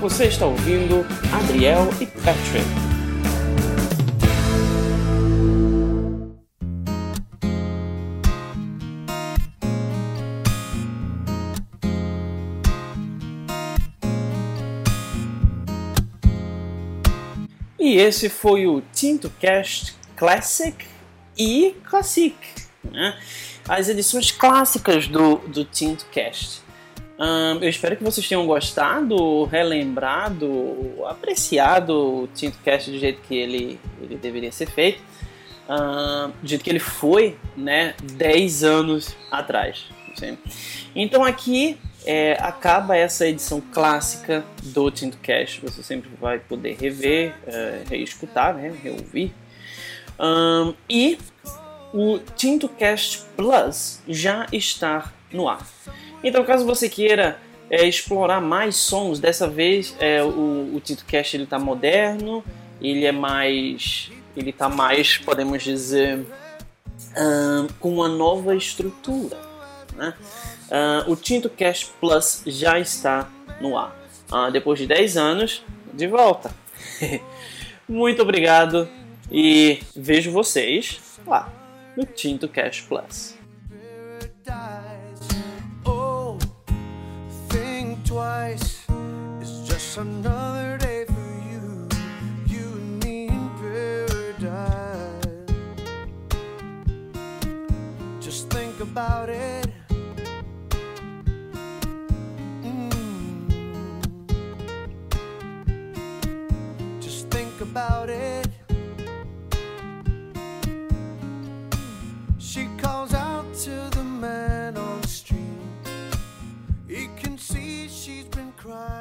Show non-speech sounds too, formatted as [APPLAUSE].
Você está ouvindo Adriel e Patrick. E esse foi o Tinto Cast Classic e Classic, né? as edições clássicas do, do Tinto Cast. Um, eu espero que vocês tenham gostado, relembrado, apreciado o Tinto Cast do jeito que ele, ele deveria ser feito, um, do jeito que ele foi, né, 10 anos atrás. Sim. Então aqui é, acaba essa edição clássica do Tinto Cast. Você sempre vai poder rever, é, reescutar, né, reouvir. Um, e o Tinto Cast Plus já está no ar. Então, caso você queira é, explorar mais sons, dessa vez é, o, o Tinto Cast ele está moderno, ele é mais, ele está mais, podemos dizer, um, com uma nova estrutura. Né? Uh, o Tinto Cast Plus já está no ar. Uh, depois de 10 anos, de volta. [LAUGHS] Muito obrigado e vejo vocês lá no Tinto Cash Plus. Twice. It's just another day for you, you and me in paradise. Just think about it. Mm. Just think about it. she's been crying.